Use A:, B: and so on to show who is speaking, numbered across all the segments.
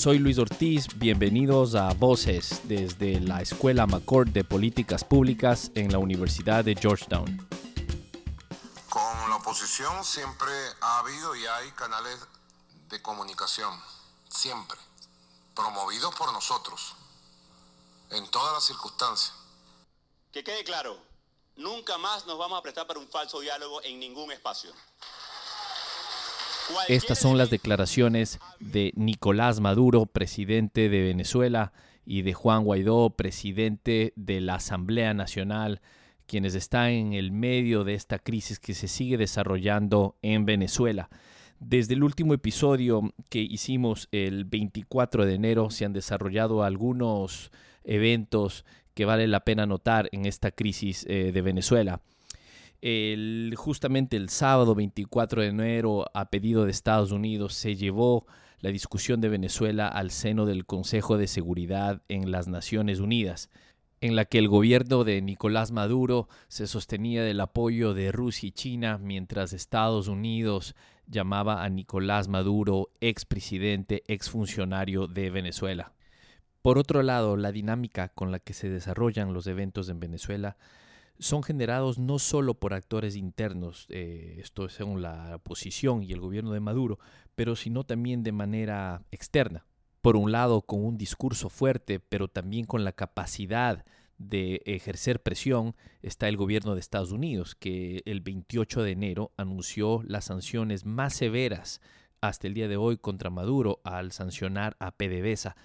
A: soy Luis Ortiz, bienvenidos a Voces desde la Escuela McCord de Políticas Públicas en la Universidad de Georgetown.
B: Con la oposición siempre ha habido y hay canales de comunicación, siempre, promovidos por nosotros, en todas las circunstancias.
C: Que quede claro, nunca más nos vamos a prestar para un falso diálogo en ningún espacio.
A: Estas son las declaraciones de Nicolás Maduro, presidente de Venezuela, y de Juan Guaidó, presidente de la Asamblea Nacional, quienes están en el medio de esta crisis que se sigue desarrollando en Venezuela. Desde el último episodio que hicimos el 24 de enero se han desarrollado algunos eventos que vale la pena notar en esta crisis eh, de Venezuela. El, justamente el sábado 24 de enero, a pedido de Estados Unidos, se llevó la discusión de Venezuela al seno del Consejo de Seguridad en las Naciones Unidas, en la que el gobierno de Nicolás Maduro se sostenía del apoyo de Rusia y China, mientras Estados Unidos llamaba a Nicolás Maduro expresidente, exfuncionario de Venezuela. Por otro lado, la dinámica con la que se desarrollan los eventos en Venezuela son generados no solo por actores internos, eh, esto es según la oposición y el gobierno de Maduro, pero sino también de manera externa. Por un lado, con un discurso fuerte, pero también con la capacidad de ejercer presión, está el gobierno de Estados Unidos, que el 28 de enero anunció las sanciones más severas hasta el día de hoy contra Maduro al sancionar a PDVSA,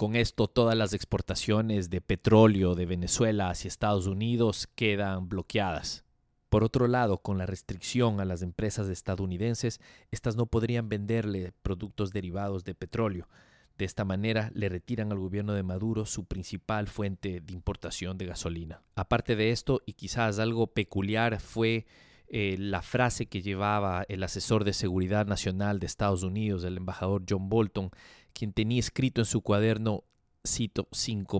A: con esto todas las exportaciones de petróleo de Venezuela hacia Estados Unidos quedan bloqueadas. Por otro lado, con la restricción a las empresas estadounidenses, estas no podrían venderle productos derivados de petróleo. De esta manera le retiran al gobierno de Maduro su principal fuente de importación de gasolina. Aparte de esto, y quizás algo peculiar, fue eh, la frase que llevaba el asesor de seguridad nacional de Estados Unidos, el embajador John Bolton, quien tenía escrito en su cuaderno, cito,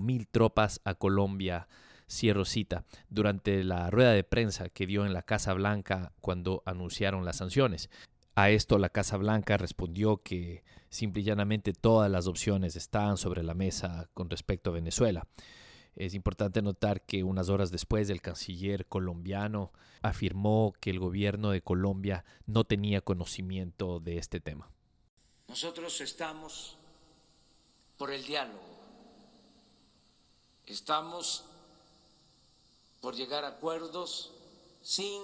A: mil tropas a Colombia, cierro cita, durante la rueda de prensa que dio en la Casa Blanca cuando anunciaron las sanciones. A esto la Casa Blanca respondió que simple y llanamente todas las opciones estaban sobre la mesa con respecto a Venezuela. Es importante notar que unas horas después el canciller colombiano afirmó que el gobierno de Colombia no tenía conocimiento de este tema.
D: Nosotros estamos por el diálogo. Estamos por llegar a acuerdos sin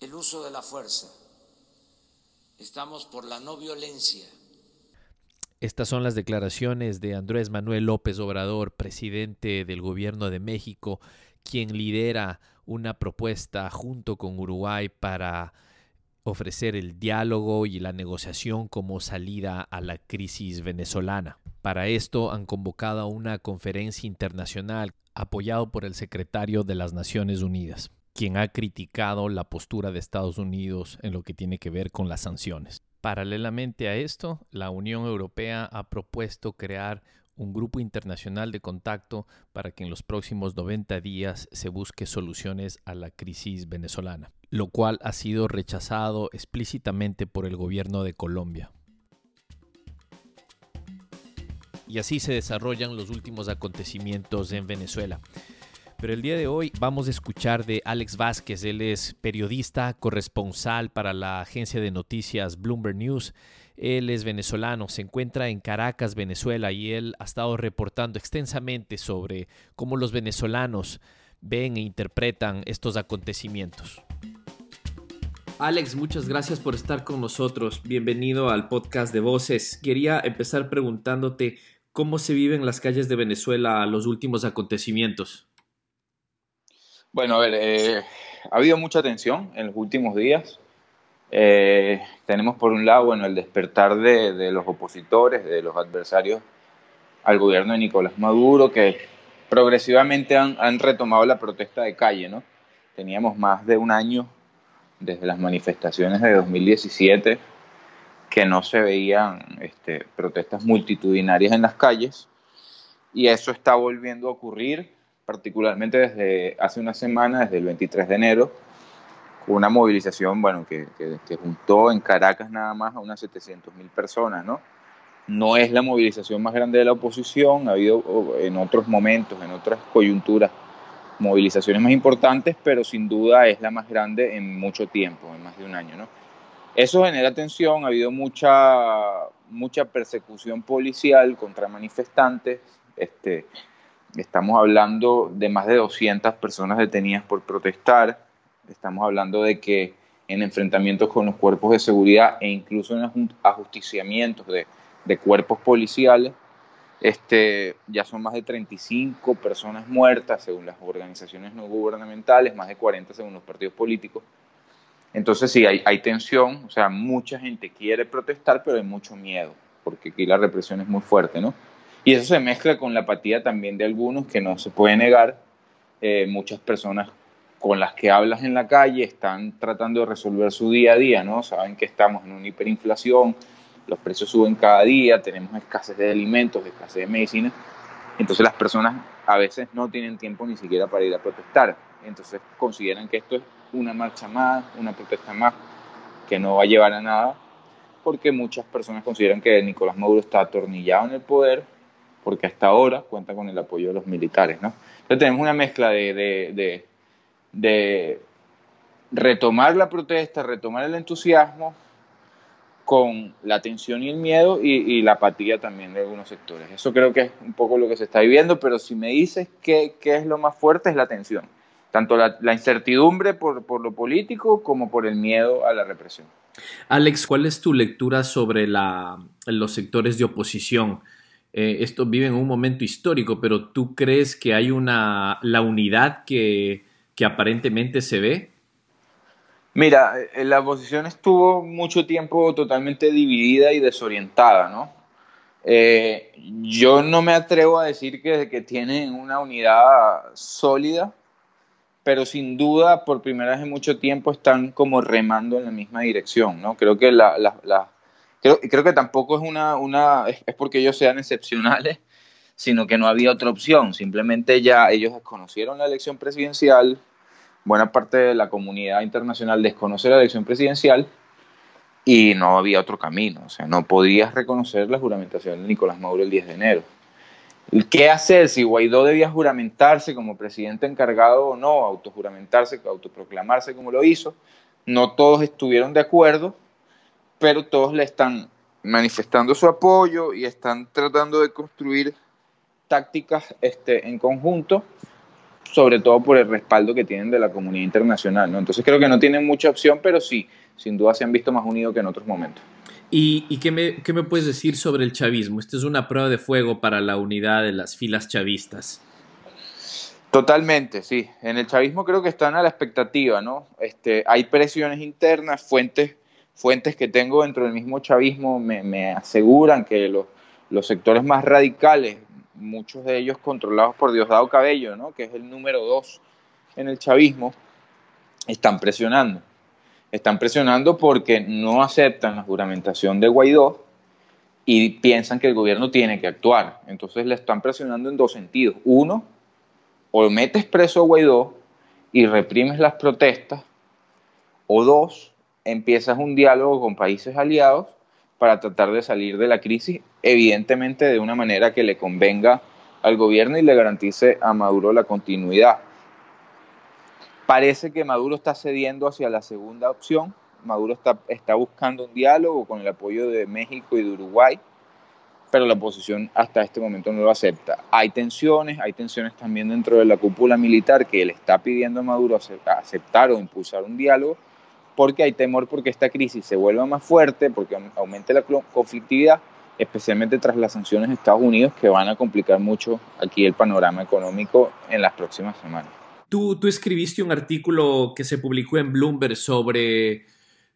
D: el uso de la fuerza. Estamos por la no violencia.
A: Estas son las declaraciones de Andrés Manuel López Obrador, presidente del gobierno de México, quien lidera una propuesta junto con Uruguay para ofrecer el diálogo y la negociación como salida a la crisis venezolana. Para esto han convocado una conferencia internacional apoyado por el secretario de las Naciones Unidas, quien ha criticado la postura de Estados Unidos en lo que tiene que ver con las sanciones. Paralelamente a esto, la Unión Europea ha propuesto crear un grupo internacional de contacto para que en los próximos 90 días se busque soluciones a la crisis venezolana, lo cual ha sido rechazado explícitamente por el gobierno de Colombia. Y así se desarrollan los últimos acontecimientos en Venezuela. Pero el día de hoy vamos a escuchar de Alex Vázquez. Él es periodista, corresponsal para la agencia de noticias Bloomberg News él es venezolano, se encuentra en Caracas, Venezuela, y él ha estado reportando extensamente sobre cómo los venezolanos ven e interpretan estos acontecimientos. Alex, muchas gracias por estar con nosotros. Bienvenido al podcast de Voces. Quería empezar preguntándote cómo se viven las calles de Venezuela los últimos acontecimientos.
E: Bueno, a ver, eh, ha habido mucha tensión en los últimos días. Eh, tenemos por un lado bueno, el despertar de, los opositores, de los adversarios al gobierno de Nicolás Maduro, que progresivamente han, retomado la protesta de calle. ¿no? Teníamos más de un año desde las manifestaciones de 2017 que no se veían este, protestas multitudinarias en las calles y eso está volviendo a ocurrir, particularmente desde hace una semana, desde el 23 de enero, una movilización, bueno, que, que, juntó en Caracas nada más a unas 700 mil personas, ¿no? No es la movilización más grande de la oposición, ha habido en otros momentos, en otras coyunturas, movilizaciones más importantes, pero sin duda es la más grande en mucho tiempo, en más de un año, ¿no? Eso genera tensión, ha habido mucha, mucha persecución policial contra manifestantes, este, estamos hablando de más de 200 personas detenidas por protestar, estamos hablando de que en enfrentamientos con los cuerpos de seguridad e incluso en ajusticiamientos de, cuerpos policiales, este, ya son más de 35 personas muertas según las organizaciones no gubernamentales, más de 40 según los partidos políticos. Entonces sí, hay, hay tensión, o sea, mucha gente quiere protestar, pero hay mucho miedo, porque aquí la represión es muy fuerte, ¿no? Y eso se mezcla con la apatía también de algunos que no se puede negar. Eh, muchas personas con las que hablas en la calle están tratando de resolver su día a día, ¿no? Saben que estamos en una hiperinflación, los precios suben cada día, tenemos escasez de alimentos, escasez de medicina. Entonces las personas a veces no tienen tiempo ni siquiera para ir a protestar. Entonces consideran que esto es una marcha más, una protesta más, que no va a llevar a nada, porque muchas personas consideran que Nicolás Maduro está atornillado en el poder, porque hasta ahora cuenta con el apoyo de los militares. ¿no? Entonces tenemos una mezcla de, de, de, retomar la protesta, retomar el entusiasmo, con la tensión y el miedo y, la apatía también de algunos sectores. Eso creo que es un poco lo que se está viviendo, pero si me dices qué, qué es lo más fuerte es la tensión tanto la, incertidumbre por, lo político como por el miedo a la represión.
A: Alex, ¿cuál es tu lectura sobre los sectores de oposición? Eh, esto vive en un momento histórico, pero ¿tú crees que hay una, la unidad que, aparentemente se ve?
E: Mira, eh, la oposición estuvo mucho tiempo totalmente dividida y desorientada, ¿no? Eh, yo no me atrevo a decir que, que tienen una unidad sólida, pero sin duda por primera vez en mucho tiempo están como remando en la misma dirección, ¿no? Creo que la, creo, creo, que tampoco es una, una es, porque ellos sean excepcionales, sino que no había otra opción, simplemente ya ellos desconocieron la elección presidencial, buena parte de la comunidad internacional desconoce la elección presidencial y no había otro camino, o sea, no podías reconocer la juramentación de Nicolás Maduro el 10 de enero. ¿Qué hacer si Guaidó debía juramentarse como presidente encargado o no, autojuramentarse, autoproclamarse como lo hizo? No todos estuvieron de acuerdo, pero todos le están manifestando su apoyo y están tratando de construir tácticas este, en conjunto, sobre todo por el respaldo que tienen de la comunidad internacional. ¿no? Entonces creo que no tienen mucha opción, pero sí, sin duda se han visto más unidos que en otros momentos.
A: ¿Y, qué, me, puedes decir sobre el chavismo? Esta es una prueba de fuego para la unidad de las filas chavistas.
E: Totalmente, sí. En el chavismo creo que están a la expectativa, ¿no? Este, hay presiones internas, fuentes, fuentes que tengo dentro del mismo chavismo me, aseguran que los, los, sectores más radicales, muchos de ellos controlados por Diosdado Cabello, ¿no? Que es el número dos en el chavismo, están presionando están presionando porque no aceptan la juramentación de Guaidó y piensan que el gobierno tiene que actuar. Entonces le están presionando en dos sentidos. Uno, o metes preso a Guaidó y reprimes las protestas, o dos, empiezas un diálogo con países aliados para tratar de salir de la crisis, evidentemente de una manera que le convenga al gobierno y le garantice a Maduro la continuidad. Parece que Maduro está cediendo hacia la segunda opción. Maduro está, está buscando un diálogo con el apoyo de México y de Uruguay, pero la oposición hasta este momento no lo acepta. Hay tensiones, hay tensiones también dentro de la cúpula militar que le está pidiendo a Maduro aceptar o impulsar un diálogo, porque hay temor porque esta crisis se vuelva más fuerte, porque aumente la conflictividad, especialmente tras las sanciones de Estados Unidos que van a complicar mucho aquí el panorama económico en las próximas semanas.
A: Tú, escribiste un artículo que se publicó en Bloomberg sobre,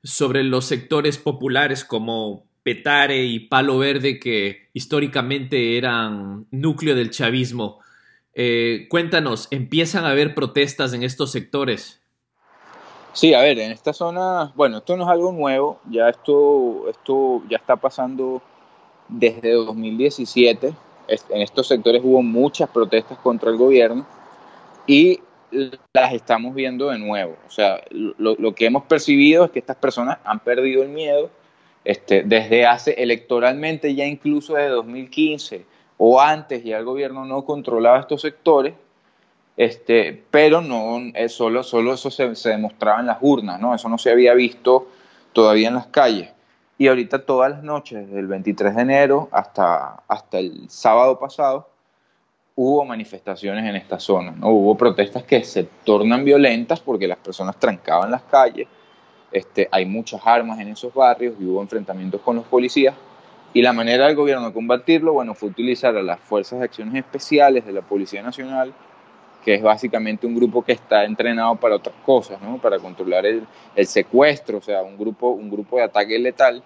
A: sobre los sectores populares como Petare y Palo Verde, que históricamente eran núcleo del chavismo. Eh, cuéntanos, ¿empiezan a haber protestas en estos sectores?
E: Sí, a ver, en esta zona, bueno, esto no es algo nuevo, ya esto, esto ya está pasando desde 2017. En estos sectores hubo muchas protestas contra el gobierno y las estamos viendo de nuevo. O sea, lo, lo, que hemos percibido es que estas personas han perdido el miedo este, desde hace electoralmente, ya incluso desde 2015 o antes, ya el gobierno no controlaba estos sectores, este, pero no, eh, solo, solo eso se, se, demostraba en las urnas, ¿no? Eso no se había visto todavía en las calles. Y ahorita todas las noches, del 23 de enero hasta, hasta el sábado pasado, hubo manifestaciones en esta zona, ¿no? Hubo protestas que se tornan violentas porque las personas trancaban las calles, este, hay muchas armas en esos barrios y hubo enfrentamientos con los policías. Y la manera del gobierno de combatirlo, bueno, fue utilizar a las fuerzas de acciones especiales de la Policía Nacional, que es básicamente un grupo que está entrenado para otras cosas, ¿no? Para controlar el, secuestro, o sea, un grupo, un grupo de ataque letal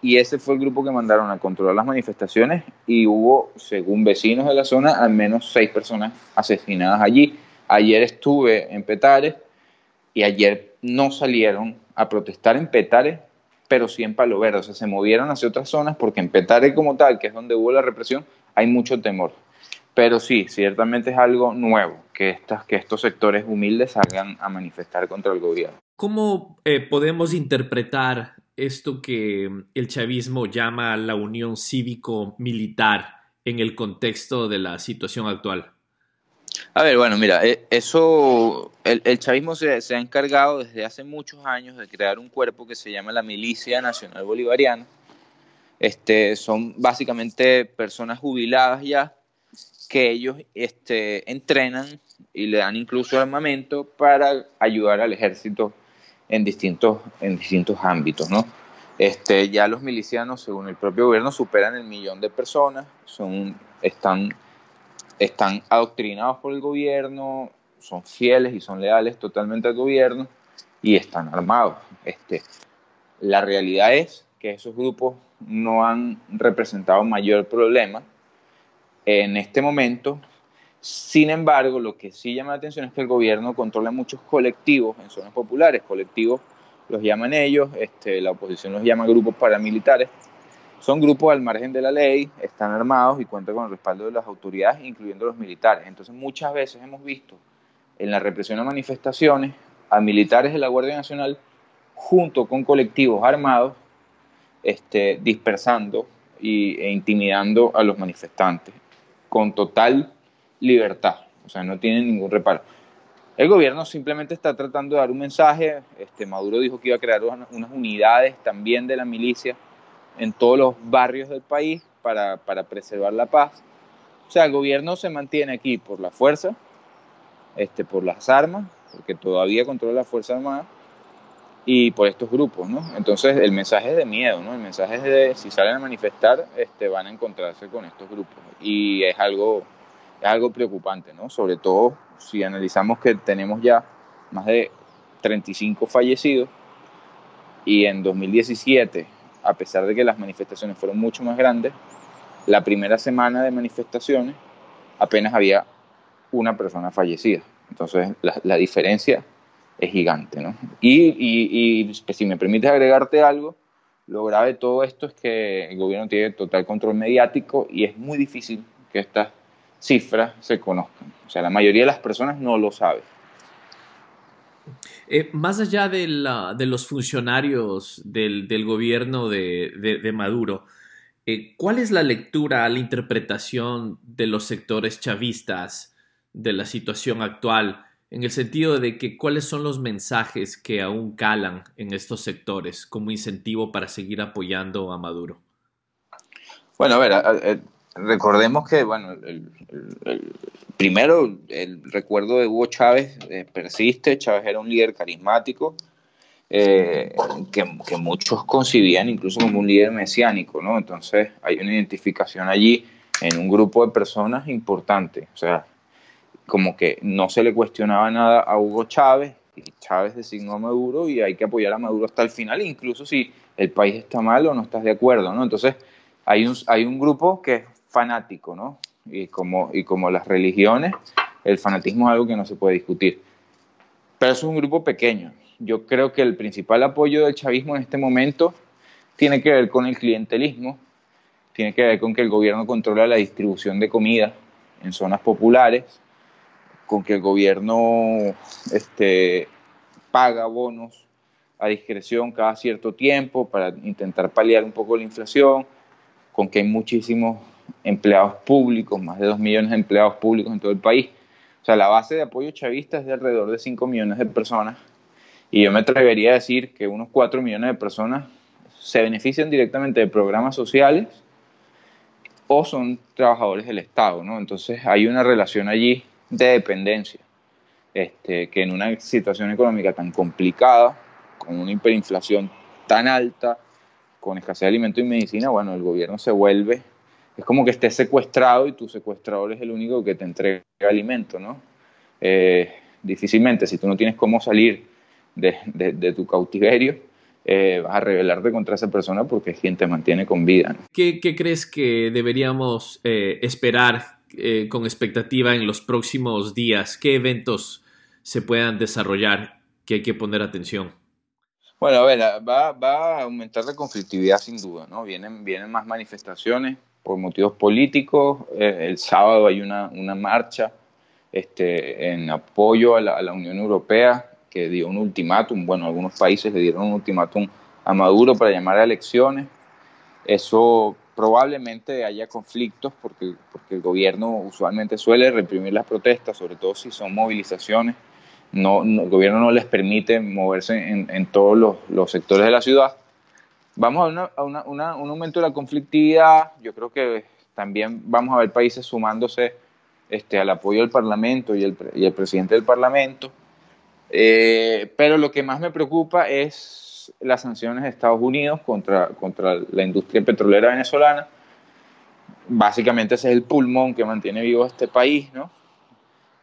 E: y ese fue el grupo que mandaron a controlar las manifestaciones y hubo, según vecinos de la zona, al menos seis personas asesinadas allí. Ayer estuve en Petare y ayer no salieron a protestar en Petare, pero sí en Palo Verde, o sea, se movieron hacia otras zonas porque en Petare como tal, que es donde hubo la represión, hay mucho temor. Pero sí, ciertamente es algo nuevo que, estas, que estos sectores humildes salgan a manifestar contra el gobierno.
A: ¿Cómo eh, podemos interpretar esto que el chavismo llama la unión cívico-militar en el contexto de la situación actual?
E: A ver, bueno, mira, eh, eso, el, el chavismo se, se, ha encargado desde hace muchos años de crear un cuerpo que se llama la Milicia Nacional Bolivariana. Este, son básicamente personas jubiladas ya que ellos este, entrenan y le dan incluso armamento para ayudar al ejército en distintos, en distintos ámbitos, ¿no? Este, ya los milicianos, según el propio gobierno, superan el millón de personas, son, están, están adoctrinados por el gobierno, son fieles y son leales totalmente al gobierno y están armados. Este, la realidad es que esos grupos no han representado mayor problema. En este momento sin embargo, lo que sí llama la atención es que el gobierno controla muchos colectivos en zonas populares. Colectivos los llaman ellos, este, la oposición los llama grupos paramilitares. Son grupos al margen de la ley, están armados y cuentan con el respaldo de las autoridades, incluyendo los militares. Entonces, muchas veces hemos visto en la represión a manifestaciones a militares de la Guardia Nacional junto con colectivos armados este, dispersando y, e intimidando a los manifestantes con total libertad, o sea, no tienen ningún reparo. El gobierno simplemente está tratando de dar un mensaje, este, Maduro dijo que iba a crear unas unidades también de la milicia en todos los barrios del país para, para preservar la paz. O sea, el gobierno se mantiene aquí por la fuerza, este, por las armas, porque todavía controla la Fuerza Armada, y por estos grupos, ¿no? Entonces el mensaje es de miedo, ¿no? El mensaje es de si salen a manifestar, este, van a encontrarse con estos grupos. Y es algo es algo preocupante, ¿no? Sobre todo si analizamos que tenemos ya más de 35 fallecidos y en 2017, a pesar de que las manifestaciones fueron mucho más grandes, la primera semana de manifestaciones apenas había una persona fallecida. Entonces la, la diferencia es gigante, ¿no? Y, y, y pues, si me permites agregarte algo, lo grave de todo esto es que el gobierno tiene total control mediático y es muy difícil que estas cifras se conozcan. O sea, la mayoría de las personas no lo sabe.
A: Eh, más allá de, la, de, los funcionarios del, del gobierno de, de, Maduro, eh, ¿cuál es la lectura, la interpretación de los sectores chavistas de la situación actual? En el sentido de que cuáles son los mensajes que aún calan en estos sectores como incentivo para seguir apoyando a Maduro.
E: Bueno, a ver, recordemos que, bueno, el, primero, el recuerdo de Hugo Chávez eh, persiste. Chávez era un líder carismático eh, que, que, muchos concibían incluso como un líder mesiánico, ¿no? Entonces hay una identificación allí en un grupo de personas importante. O sea, como que no se le cuestionaba nada a Hugo Chávez y Chávez designó a Maduro y hay que apoyar a Maduro hasta el final, incluso si el país está mal o no estás de acuerdo, ¿no? Entonces hay un, hay un grupo que fanático, ¿no? Y como, y como las religiones, el fanatismo es algo que no se puede discutir. Pero es un grupo pequeño. Yo creo que el principal apoyo del chavismo en este momento tiene que ver con el clientelismo, tiene que ver con que el gobierno controla la distribución de comida en zonas populares, con que el gobierno este, paga bonos a discreción cada cierto tiempo para intentar paliar un poco la inflación, con que hay muchísimos empleados públicos, más de 2 millones de empleados públicos en todo el país. O sea, la base de apoyo chavista es de alrededor de 5 millones de personas y yo me atrevería a decir que unos 4 millones de personas se benefician directamente de programas sociales o son trabajadores del Estado, ¿no? Entonces hay una relación allí de dependencia, este, que en una situación económica tan complicada, con una hiperinflación tan alta, con escasez de alimentos y medicina, bueno, el gobierno se vuelve, es como que esté secuestrado y tu secuestrador es el único que te entrega alimento, ¿no? Eh, difícilmente, si tú no tienes cómo salir de, tu cautiverio, eh, vas a rebelarte contra esa persona porque es quien te mantiene con vida.
A: ¿Qué, crees que deberíamos eh, esperar con expectativa en los próximos días? ¿Qué eventos se puedan desarrollar que hay que poner atención?
E: Bueno, a ver, va, va, a aumentar la conflictividad sin duda, ¿no? Vienen, vienen más manifestaciones por motivos políticos. Eh, el sábado hay una, una marcha este, en apoyo a la, a la, Unión Europea que dio un ultimátum. Bueno, algunos países le dieron un ultimátum a Maduro para llamar a elecciones. Eso probablemente haya conflictos porque, porque el gobierno usualmente suele reprimir las protestas, sobre todo si son movilizaciones no, el gobierno no les permite moverse en, todos los, sectores de la ciudad. Vamos a, un aumento de la conflictividad, yo creo que también vamos a ver países sumándose este, al apoyo del Parlamento y el, presidente del Parlamento. Eh, pero lo que más me preocupa es las sanciones de Estados Unidos contra, contra la industria petrolera venezolana. Básicamente ese es el pulmón que mantiene vivo este país, ¿no?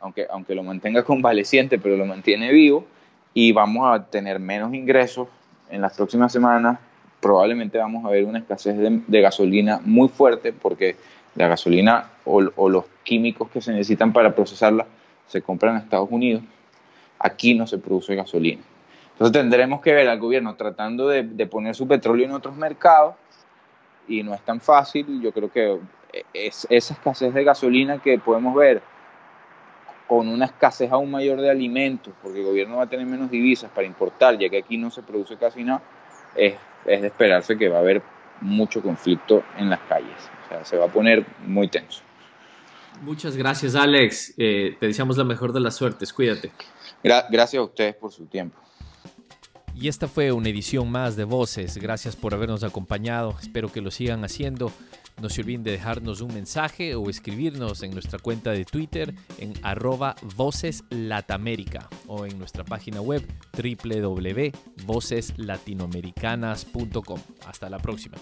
E: aunque, aunque lo mantenga convaleciente, pero lo mantiene vivo, y vamos a tener menos ingresos en las próximas semanas. Probablemente vamos a ver una escasez de, gasolina muy fuerte porque la gasolina o, los químicos que se necesitan para procesarla se compran en Estados Unidos. Aquí no se produce gasolina. Entonces tendremos que ver al gobierno tratando de, poner su petróleo en otros mercados y no es tan fácil. Yo creo que es esa escasez de gasolina que podemos ver con una escasez aún mayor de alimentos, porque el gobierno va a tener menos divisas para importar, ya que aquí no se produce casi nada, es, de esperarse que va a haber mucho conflicto en las calles. O sea, se va a poner muy tenso.
A: Muchas gracias, Alex. Eh, te deseamos la mejor de las suertes. Cuídate.
E: gracias a ustedes por su tiempo.
A: Y esta fue una edición más de Voces. Gracias por habernos acompañado. Espero que lo sigan haciendo. No se olviden de dejarnos un mensaje o escribirnos en nuestra cuenta de Twitter en arroba voceslatamérica o en nuestra página web www.voceslatinoamericanas.com. Hasta la próxima.